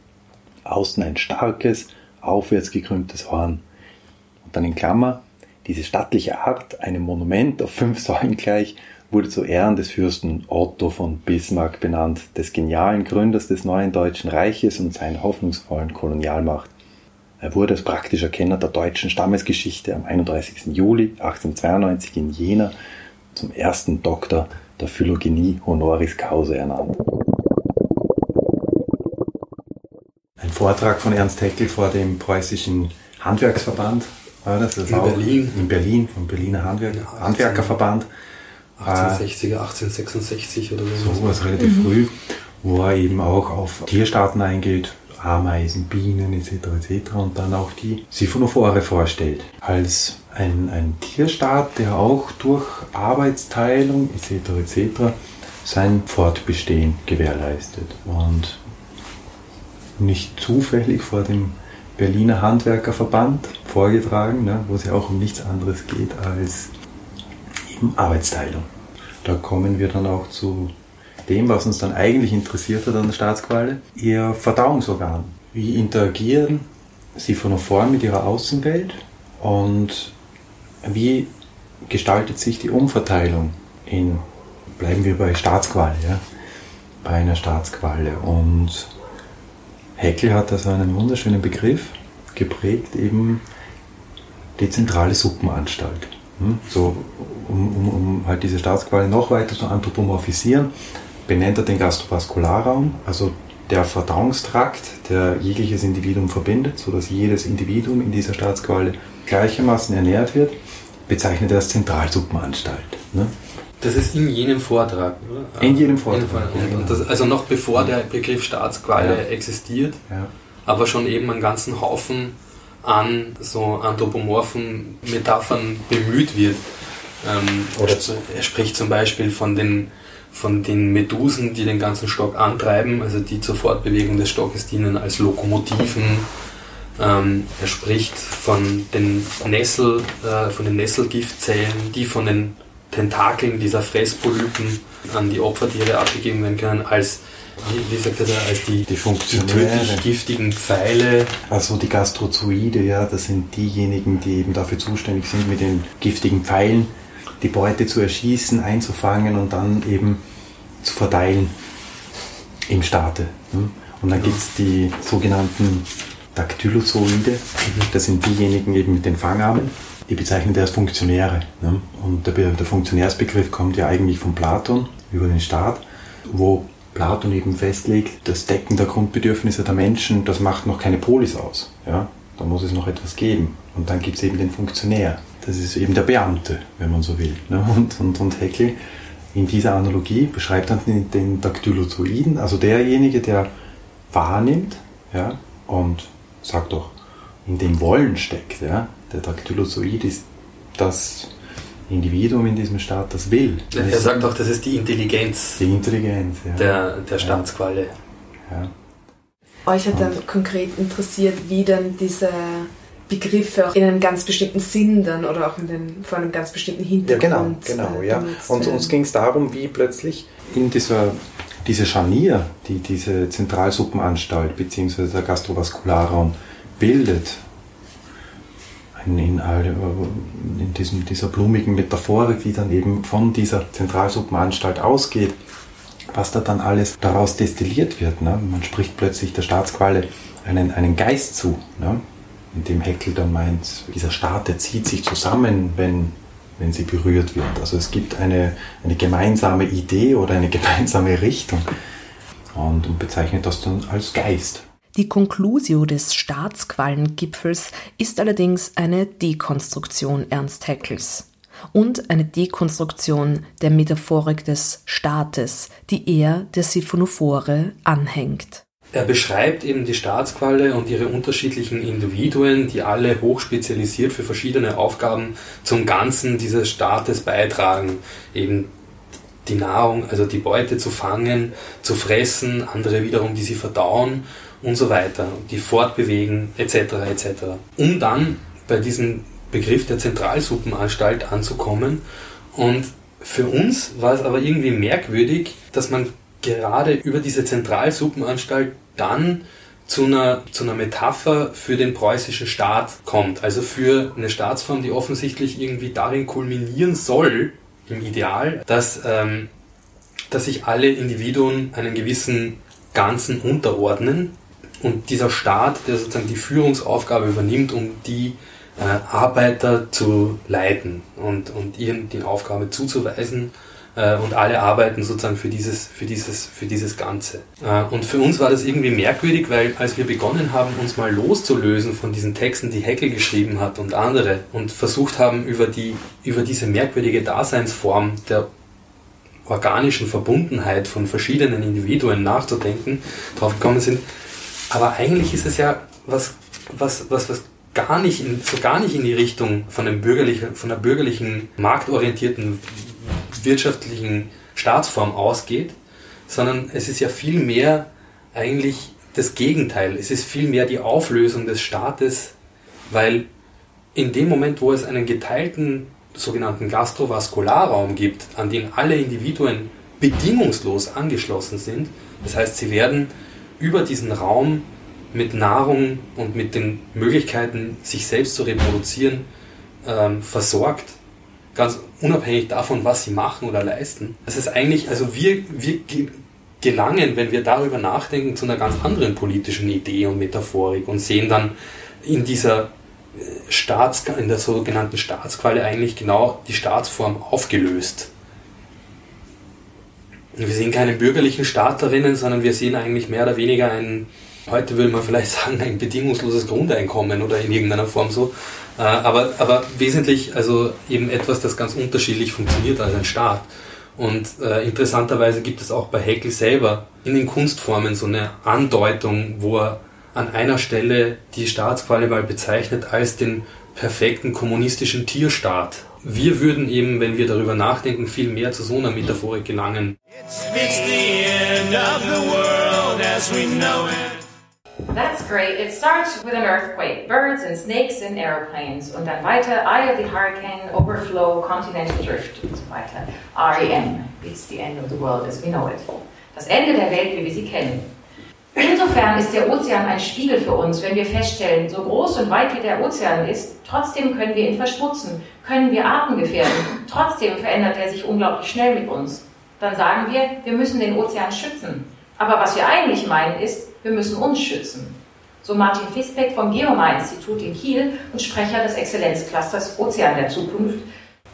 außen ein starkes, aufwärts gekrümmtes Horn. Und dann in Klammer, diese stattliche Art, einem Monument auf fünf Säulen gleich, wurde zu Ehren des Fürsten Otto von Bismarck benannt, des genialen Gründers des neuen Deutschen Reiches und seiner hoffnungsvollen Kolonialmacht. Er wurde als praktischer Kenner der deutschen Stammesgeschichte am 31. Juli 1892 in Jena zum ersten Doktor der Phylogenie honoris causa ernannt. Ein Vortrag von Ernst Haeckel vor dem preußischen Handwerksverband war das? das in Berlin. In Berlin, vom Berliner Handwerk, Handwerkerverband. 1860er, 1866 oder so. So was relativ mhm. früh, wo er eben auch auf Tierstaaten eingeht, Ameisen, Bienen etc. etc. und dann auch die Siphonophore vorstellt. Als ein, ein Tierstaat, der auch durch Arbeitsteilung etc. etc. sein Fortbestehen gewährleistet. Und nicht zufällig vor dem Berliner Handwerkerverband vorgetragen, ne, wo es ja auch um nichts anderes geht als eben Arbeitsteilung. Da kommen wir dann auch zu dem, was uns dann eigentlich interessiert hat an der Staatsqualle, ihr Verdauungsorgan. Wie interagieren sie von vorn mit ihrer Außenwelt und wie gestaltet sich die Umverteilung in, bleiben wir bei Staatsqualle, ja, bei einer Staatsqualle. Und Heckel hat da so einen wunderschönen Begriff geprägt, eben die zentrale Suppenanstalt. Hm? So, um, um, um halt diese Staatsqualle noch weiter zu anthropomorphisieren, benennt er den Gastrovaskularraum, also der Verdauungstrakt, der jegliches Individuum verbindet, sodass jedes Individuum in dieser Staatsqualle gleichermaßen ernährt wird, bezeichnet er als Zentralsuppenanstalt. Ne? Das ist in jenem Vortrag, oder? In jedem Vortrag. In jedem Vortrag. Das, also noch bevor der Begriff Staatsqualle ja. existiert, ja. aber schon eben einen ganzen Haufen an so anthropomorphen Metaphern bemüht wird. Ähm, oder er spricht zum Beispiel von den von den Medusen, die den ganzen Stock antreiben, also die zur Fortbewegung des Stockes dienen als Lokomotiven. Ähm, er spricht von den Nessel, äh, von den Nesselgiftzellen, die von den Tentakeln dieser Fresspolypen an die Opfertiere abgegeben werden können, als wie, wie sagt er da, als die, die, die tödlich giftigen Pfeile. Also die Gastrozoide, ja, das sind diejenigen, die eben dafür zuständig sind, mit den giftigen Pfeilen die Beute zu erschießen, einzufangen und dann eben zu verteilen im Staate. Ne? Und dann gibt es die sogenannten Dactylozoide, das sind diejenigen eben mit den Fangarmen, die bezeichnen wir als Funktionäre. Ne? Und der, der Funktionärsbegriff kommt ja eigentlich von Platon über den Staat, wo Platon eben festlegt, das Decken der Grundbedürfnisse der Menschen, das macht noch keine Polis aus. Ja? Da muss es noch etwas geben. Und dann gibt es eben den Funktionär. Das ist eben der Beamte, wenn man so will. Ne? Und, und, und Heckel in dieser Analogie beschreibt dann den, den Daktylozoiden, also derjenige, der wahrnimmt ja, und sagt doch, in dem Wollen steckt. Ja? Der Daktylozoid ist das Individuum in diesem Staat, das will. Das er sagt auch, das ist die Intelligenz, die Intelligenz ja. der, der Staatsqualle. Ja. Euch hat dann konkret interessiert, wie dann diese Begriffe auch in einem ganz bestimmten Sinn dann oder auch in den, vor einem ganz bestimmten Hintergrund. Ja, genau, genau, äh, ja. Und uns ging es darum, wie plötzlich in dieser diese Scharnier, die diese Zentralsuppenanstalt bzw. der Gastrovaskularraum bildet, in, in, in diesem, dieser blumigen Metaphorik, die dann eben von dieser Zentralsuppenanstalt ausgeht, was da dann alles daraus destilliert wird. Ne? Man spricht plötzlich der Staatsqualle einen, einen Geist zu. Ne? In dem Heckel dann meint, dieser Staat, der zieht sich zusammen, wenn, wenn sie berührt wird. Also es gibt eine, eine gemeinsame Idee oder eine gemeinsame Richtung und, und bezeichnet das dann als Geist. Die Conclusio des Staatsquallengipfels ist allerdings eine Dekonstruktion Ernst Haeckels und eine Dekonstruktion der Metaphorik des Staates, die er der Siphonophore anhängt. Er beschreibt eben die Staatsqualle und ihre unterschiedlichen Individuen, die alle hochspezialisiert für verschiedene Aufgaben zum Ganzen dieses Staates beitragen. Eben die Nahrung, also die Beute zu fangen, zu fressen, andere wiederum, die sie verdauen und so weiter, die fortbewegen etc. etc. Um dann bei diesem Begriff der Zentralsuppenanstalt anzukommen. Und für uns war es aber irgendwie merkwürdig, dass man gerade über diese Zentralsuppenanstalt dann zu einer, zu einer Metapher für den preußischen Staat kommt. Also für eine Staatsform, die offensichtlich irgendwie darin kulminieren soll, im Ideal, dass, ähm, dass sich alle Individuen einen gewissen Ganzen unterordnen und dieser Staat, der sozusagen die Führungsaufgabe übernimmt, um die äh, Arbeiter zu leiten und, und ihnen die Aufgabe zuzuweisen und alle arbeiten sozusagen für dieses, für dieses, für dieses Ganze. Äh, und für uns war das irgendwie merkwürdig, weil als wir begonnen haben, uns mal loszulösen von diesen Texten, die Heckel geschrieben hat und andere und versucht haben, über, die, über diese merkwürdige Daseinsform der organischen Verbundenheit von verschiedenen Individuen nachzudenken, drauf gekommen sind. Aber eigentlich ist es ja was, was, was, was gar nicht in, so gar nicht in die Richtung von, dem bürgerlichen, von der bürgerlichen, marktorientierten wirtschaftlichen Staatsform ausgeht, sondern es ist ja viel mehr eigentlich das Gegenteil. Es ist viel mehr die Auflösung des Staates, weil in dem Moment, wo es einen geteilten sogenannten Gastrovaskularraum gibt, an den alle Individuen bedingungslos angeschlossen sind, das heißt, sie werden über diesen Raum mit Nahrung und mit den Möglichkeiten, sich selbst zu reproduzieren, ähm, versorgt, ganz unabhängig davon, was sie machen oder leisten. Das ist eigentlich, also wir, wir gelangen, wenn wir darüber nachdenken, zu einer ganz anderen politischen Idee und Metaphorik und sehen dann in dieser äh, Staats, in der sogenannten Staatsqualle eigentlich genau die Staatsform aufgelöst. Wir sehen keinen bürgerlichen Staat darin, sondern wir sehen eigentlich mehr oder weniger ein, heute würde man vielleicht sagen, ein bedingungsloses Grundeinkommen oder in irgendeiner Form so, aber, aber wesentlich, also eben etwas, das ganz unterschiedlich funktioniert als ein Staat. Und äh, interessanterweise gibt es auch bei Heckel selber in den Kunstformen so eine Andeutung, wo er an einer Stelle die Staatsqualle mal bezeichnet als den perfekten kommunistischen Tierstaat. Wir würden eben, wenn wir darüber nachdenken, viel mehr zu so einer Metaphorik gelangen. It's, it's That's great. It starts with an earthquake, birds and snakes and aeroplanes und dann weiter Eye of the Hurricane, Overflow, Continental Drift und so weiter. REM, it's the end of the world as we know it. Das Ende der Welt, wie wir sie kennen. Insofern ist der Ozean ein Spiegel für uns, wenn wir feststellen, so groß und weit wie der Ozean ist, trotzdem können wir ihn verschmutzen, können wir Arten gefährden, trotzdem verändert er sich unglaublich schnell mit uns. Dann sagen wir, wir müssen den Ozean schützen. Aber was wir eigentlich meinen ist, wir müssen uns schützen. So Martin Fisbeck vom Geomar-Institut in Kiel und Sprecher des Exzellenzclusters Ozean der Zukunft.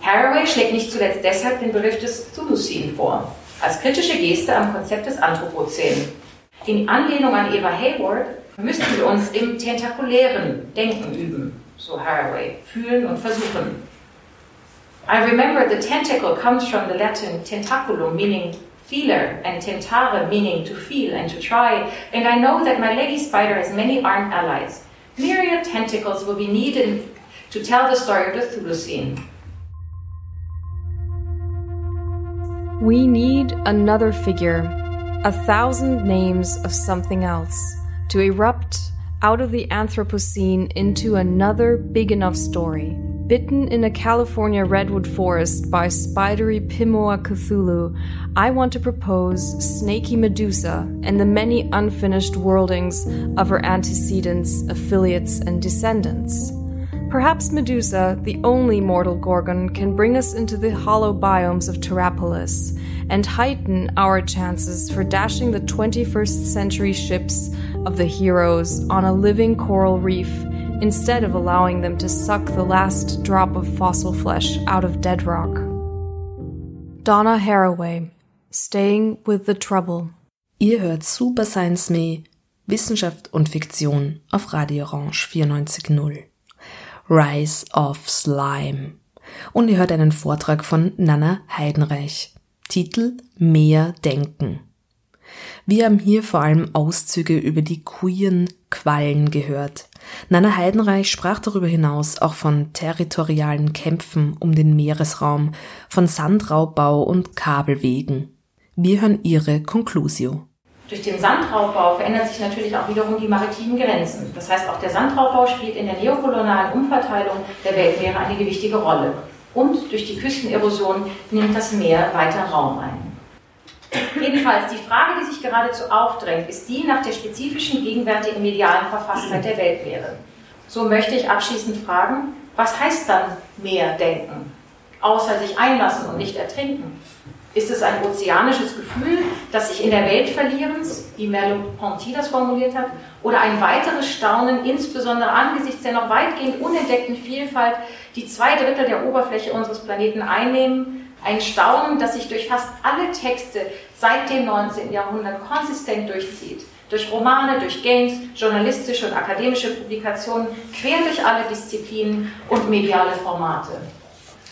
Haraway schlägt nicht zuletzt deshalb den Begriff des Thulucene vor, als kritische Geste am Konzept des Anthropozän. In Anlehnung an Eva Hayward müssten wir uns im tentakulären Denken üben, so Haraway, fühlen und versuchen. I remember the tentacle comes from the Latin tentaculum, meaning feeler, and tentare, meaning to feel and to try, and I know that my lady spider has many armed allies. Myriad tentacles will be needed to tell the story of the Thulucene. We need another figure, a thousand names of something else, to erupt out of the Anthropocene into another big enough story. Bitten in a California redwood forest by spidery Pimoa Cthulhu, I want to propose Snaky Medusa and the many unfinished worldings of her antecedents, affiliates, and descendants. Perhaps Medusa, the only mortal Gorgon, can bring us into the hollow biomes of Terrapolis and heighten our chances for dashing the 21st century ships of the heroes on a living coral reef instead of allowing them to suck the last drop of fossil flesh out of dead rock. Donna Haraway, Staying with the Trouble. Ihr hört Super Science Me, Wissenschaft und Fiktion auf Radio Orange 94.0. Rise of Slime. Und ihr hört einen Vortrag von Nana Heidenreich. Titel Mehr Denken. Wir haben hier vor allem Auszüge über die queeren Quallen gehört. Nana Heidenreich sprach darüber hinaus auch von territorialen Kämpfen um den Meeresraum, von Sandraubbau und Kabelwegen. Wir hören ihre Conclusio. Durch den Sandraubbau verändern sich natürlich auch wiederum die maritimen Grenzen. Das heißt, auch der Sandraubbau spielt in der neokolonialen Umverteilung der Weltmeere eine gewichtige Rolle. Und durch die Küstenerosion nimmt das Meer weiter Raum ein. Jedenfalls, die Frage, die sich geradezu aufdrängt, ist die nach der spezifischen gegenwärtigen medialen Verfasstheit der Weltmeere. So möchte ich abschließend fragen, was heißt dann mehr denken? Außer sich einlassen und nicht ertrinken. Ist es ein ozeanisches Gefühl, das sich in der Welt verlierens, wie Merleau-Ponty das formuliert hat, oder ein weiteres Staunen, insbesondere angesichts der noch weitgehend unentdeckten Vielfalt, die zwei Drittel der Oberfläche unseres Planeten einnehmen, ein Staunen, das sich durch fast alle Texte seit dem 19. Jahrhundert konsistent durchzieht. Durch Romane, durch Games, journalistische und akademische Publikationen, quer durch alle Disziplinen und mediale Formate.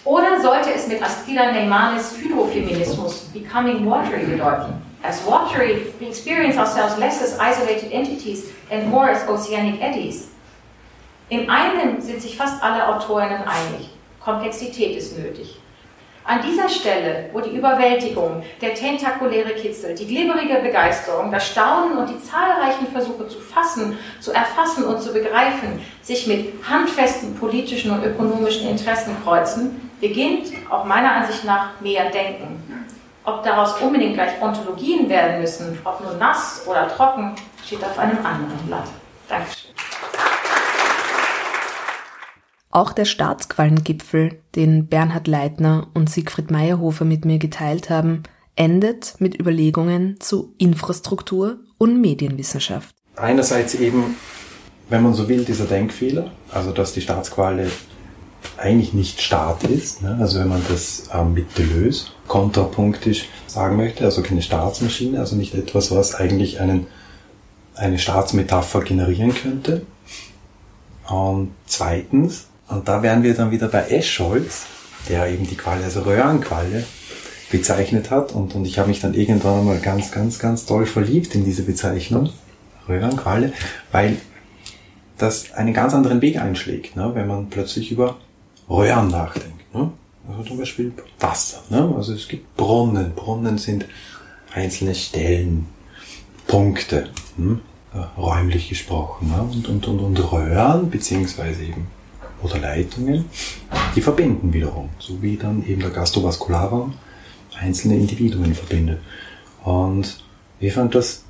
Oder sollte es mit Astrida Neymanis Hydrofeminismus Becoming Watery bedeuten? As watery, we experience ourselves less as isolated entities and more as oceanic eddies. In einem sind sich fast alle Autorinnen einig. Komplexität ist nötig. An dieser Stelle, wo die Überwältigung, der tentakuläre Kitzel, die glibberige Begeisterung, das Staunen und die zahlreichen Versuche zu fassen, zu erfassen und zu begreifen, sich mit handfesten politischen und ökonomischen Interessen kreuzen, beginnt auch meiner Ansicht nach mehr Denken. Ob daraus unbedingt gleich Ontologien werden müssen, ob nur nass oder trocken, steht auf einem anderen Blatt. Dankeschön. Auch der Staatsquallengipfel, den Bernhard Leitner und Siegfried Meyerhofer mit mir geteilt haben, endet mit Überlegungen zu Infrastruktur und Medienwissenschaft. Einerseits eben, wenn man so will, dieser Denkfehler, also dass die Staatsqualle eigentlich nicht Staat ist. Ne? Also wenn man das ähm, mit Deleuze kontrapunktisch sagen möchte, also keine Staatsmaschine, also nicht etwas, was eigentlich einen, eine Staatsmetapher generieren könnte. Und zweitens, und da wären wir dann wieder bei Escholz, der eben die Qualle, also Röhrenqualle, bezeichnet hat. Und, und ich habe mich dann irgendwann einmal ganz, ganz, ganz toll verliebt in diese Bezeichnung, Röhrenqualle, weil das einen ganz anderen Weg einschlägt, ne? wenn man plötzlich über Röhren nachdenkt. Ne? Also zum Beispiel Wasser. Ne? Also es gibt Brunnen. Brunnen sind einzelne Stellen, Punkte, hm? räumlich gesprochen. Ne? Und, und, und, und Röhren, beziehungsweise eben oder Leitungen, die verbinden wiederum, so wie dann eben der Gastrovaskularraum einzelne Individuen verbindet. Und ich fand das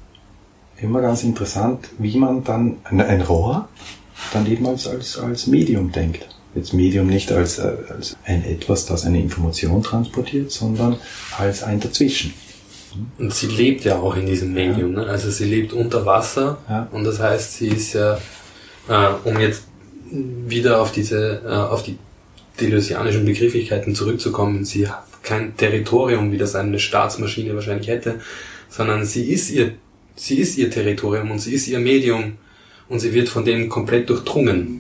immer ganz interessant, wie man dann ein, Rohr dann eben als, als, als Medium denkt jetzt Medium nicht als, als ein etwas, das eine Information transportiert, sondern als ein Dazwischen. Und sie lebt ja auch in diesem Medium, ja. ne? also sie lebt unter Wasser ja. und das heißt, sie ist ja, äh, um jetzt wieder auf diese, äh, auf die delusianischen Begrifflichkeiten zurückzukommen. Sie hat kein Territorium, wie das eine Staatsmaschine wahrscheinlich hätte, sondern sie ist ihr, sie ist ihr Territorium und sie ist ihr Medium und sie wird von dem komplett durchdrungen.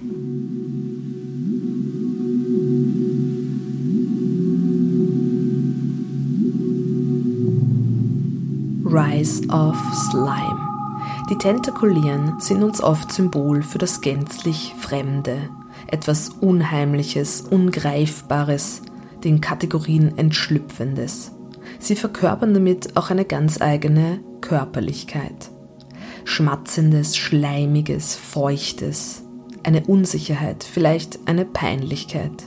Rise of Slime die Tentakulären sind uns oft Symbol für das gänzlich Fremde, etwas Unheimliches, Ungreifbares, den Kategorien Entschlüpfendes. Sie verkörpern damit auch eine ganz eigene Körperlichkeit. Schmatzendes, Schleimiges, Feuchtes, eine Unsicherheit, vielleicht eine Peinlichkeit.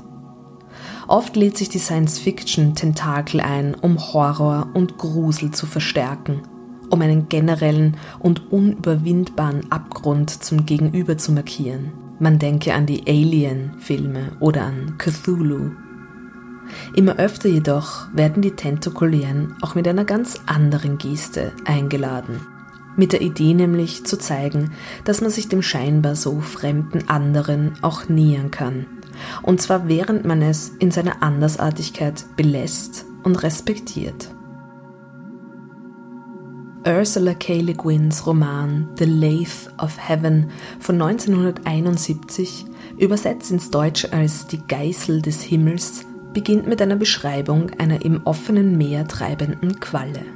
Oft lädt sich die Science-Fiction Tentakel ein, um Horror und Grusel zu verstärken, um einen generellen und unüberwindbaren Abgrund zum Gegenüber zu markieren. Man denke an die Alien-Filme oder an Cthulhu. Immer öfter jedoch werden die Tentakulären auch mit einer ganz anderen Geste eingeladen. Mit der Idee nämlich zu zeigen, dass man sich dem scheinbar so fremden anderen auch nähern kann und zwar während man es in seiner Andersartigkeit belässt und respektiert. Ursula K. Le Guins Roman The Lathe of Heaven von 1971, übersetzt ins Deutsche als Die Geißel des Himmels, beginnt mit einer Beschreibung einer im offenen Meer treibenden Qualle.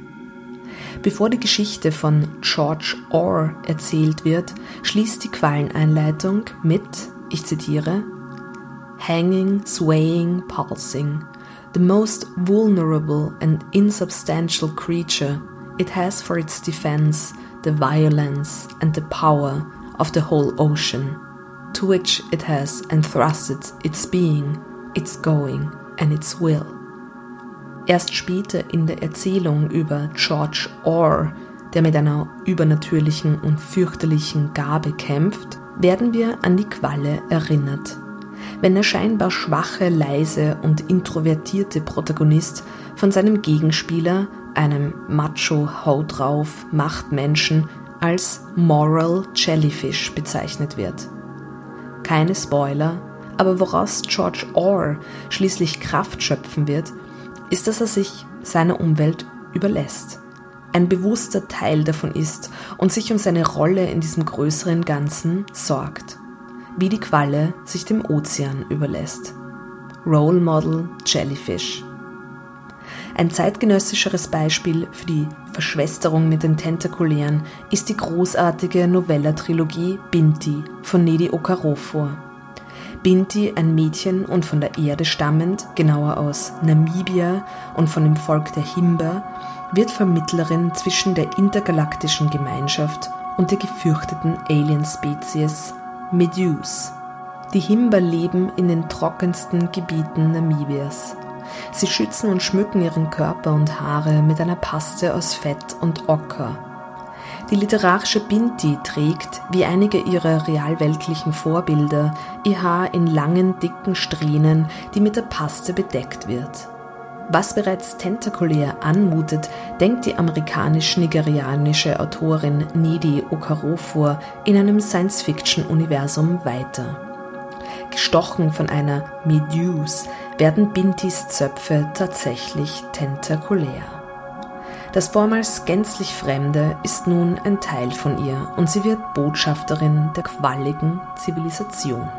Bevor die Geschichte von George Orr erzählt wird, schließt die Qualleneinleitung mit, ich zitiere, hanging, swaying, pulsing, the most vulnerable and insubstantial creature, it has for its defense the violence and the power of the whole ocean, to which it has entrusted its being, its going and its will. Erst später in der Erzählung über George Orr, der mit einer übernatürlichen und fürchterlichen Gabe kämpft, werden wir an die Qualle erinnert wenn der scheinbar schwache, leise und introvertierte Protagonist von seinem Gegenspieler, einem Macho Haut drauf Machtmenschen, als Moral Jellyfish bezeichnet wird. Keine Spoiler, aber woraus George Orr schließlich Kraft schöpfen wird, ist, dass er sich seiner Umwelt überlässt, ein bewusster Teil davon ist und sich um seine Rolle in diesem größeren Ganzen sorgt wie die Qualle sich dem Ozean überlässt. Role Model Jellyfish. Ein zeitgenössischeres Beispiel für die Verschwesterung mit den Tentakulären ist die großartige Novella-Trilogie Binti von Nedi Okarofor. Binti, ein Mädchen und von der Erde stammend, genauer aus Namibia und von dem Volk der Himba, wird Vermittlerin zwischen der intergalaktischen Gemeinschaft und der gefürchteten Alien-Spezies Meduse. Die Himber leben in den trockensten Gebieten Namibias. Sie schützen und schmücken ihren Körper und Haare mit einer Paste aus Fett und Ocker. Die literarische Binti trägt, wie einige ihrer realweltlichen Vorbilder, ihr Haar in langen, dicken Strähnen, die mit der Paste bedeckt wird. Was bereits tentakulär anmutet, denkt die amerikanisch-nigerianische Autorin Nedi Okarofor in einem Science-Fiction-Universum weiter. Gestochen von einer Meduse werden Bintis Zöpfe tatsächlich tentakulär. Das vormals gänzlich Fremde ist nun ein Teil von ihr und sie wird Botschafterin der qualligen Zivilisation.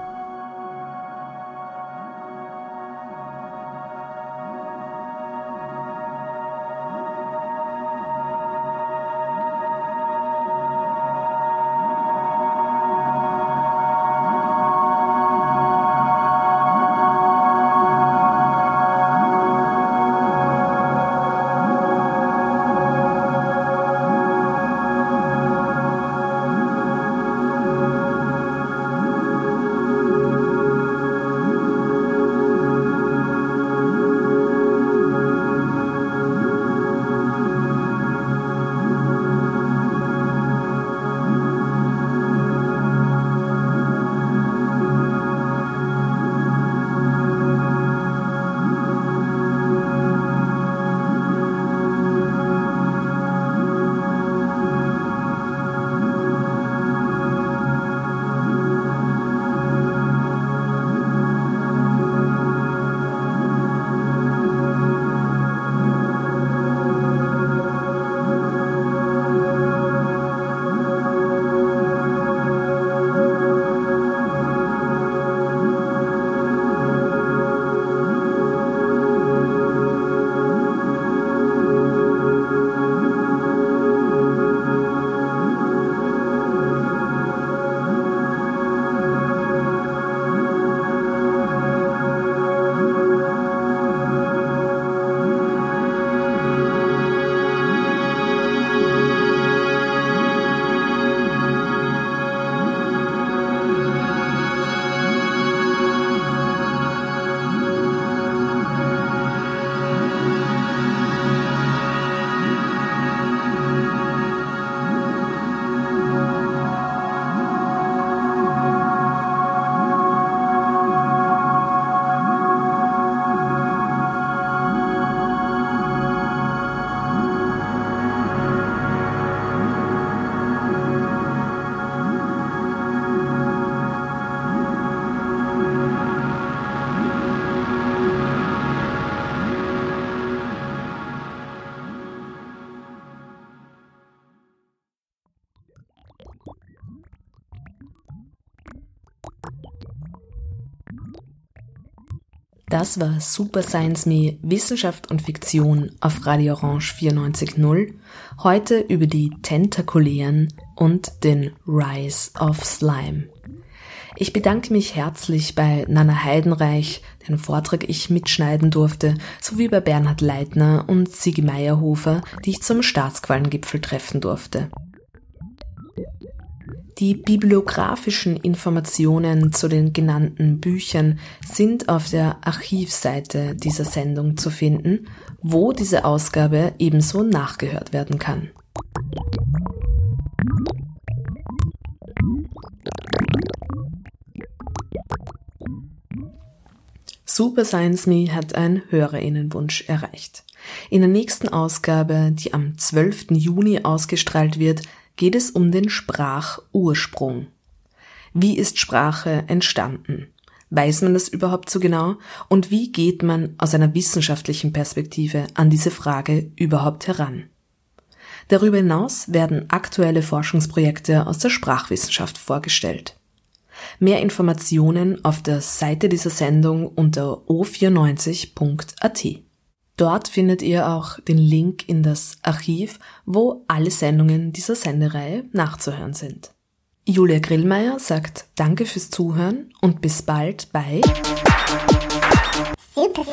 Das war Super Science Me Wissenschaft und Fiktion auf Radio Orange 94.0. Heute über die Tentakulären und den Rise of Slime. Ich bedanke mich herzlich bei Nana Heidenreich, den Vortrag ich mitschneiden durfte, sowie bei Bernhard Leitner und Sigi Meyerhofer, die ich zum Staatsquallengipfel treffen durfte. Die bibliografischen Informationen zu den genannten Büchern sind auf der Archivseite dieser Sendung zu finden, wo diese Ausgabe ebenso nachgehört werden kann. Super Science Me hat einen Hörerinnenwunsch erreicht. In der nächsten Ausgabe, die am 12. Juni ausgestrahlt wird, geht es um den Sprachursprung. Wie ist Sprache entstanden? Weiß man das überhaupt so genau? Und wie geht man aus einer wissenschaftlichen Perspektive an diese Frage überhaupt heran? Darüber hinaus werden aktuelle Forschungsprojekte aus der Sprachwissenschaft vorgestellt. Mehr Informationen auf der Seite dieser Sendung unter o94.at. Dort findet ihr auch den Link in das Archiv, wo alle Sendungen dieser Sendereihe nachzuhören sind. Julia Grillmeier sagt Danke fürs Zuhören und bis bald bei Super